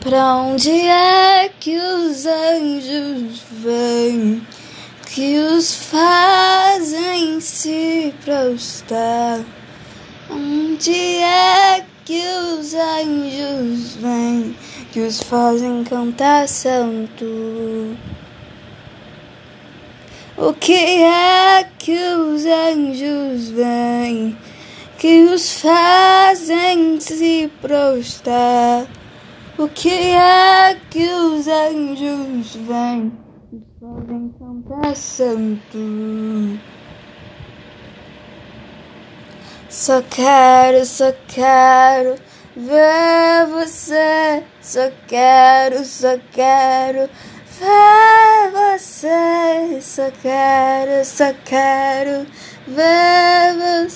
Pra onde é que os anjos vêm que os fazem se prostrar? Onde é que os anjos vêm que os fazem cantar santo? O que é que os anjos vêm que os fazem se prostrar? O que é que os anjos vêm os fazem cantar santo? Só quero, só quero ver você. Só quero, só quero ver você. Só quero, só quero ver você.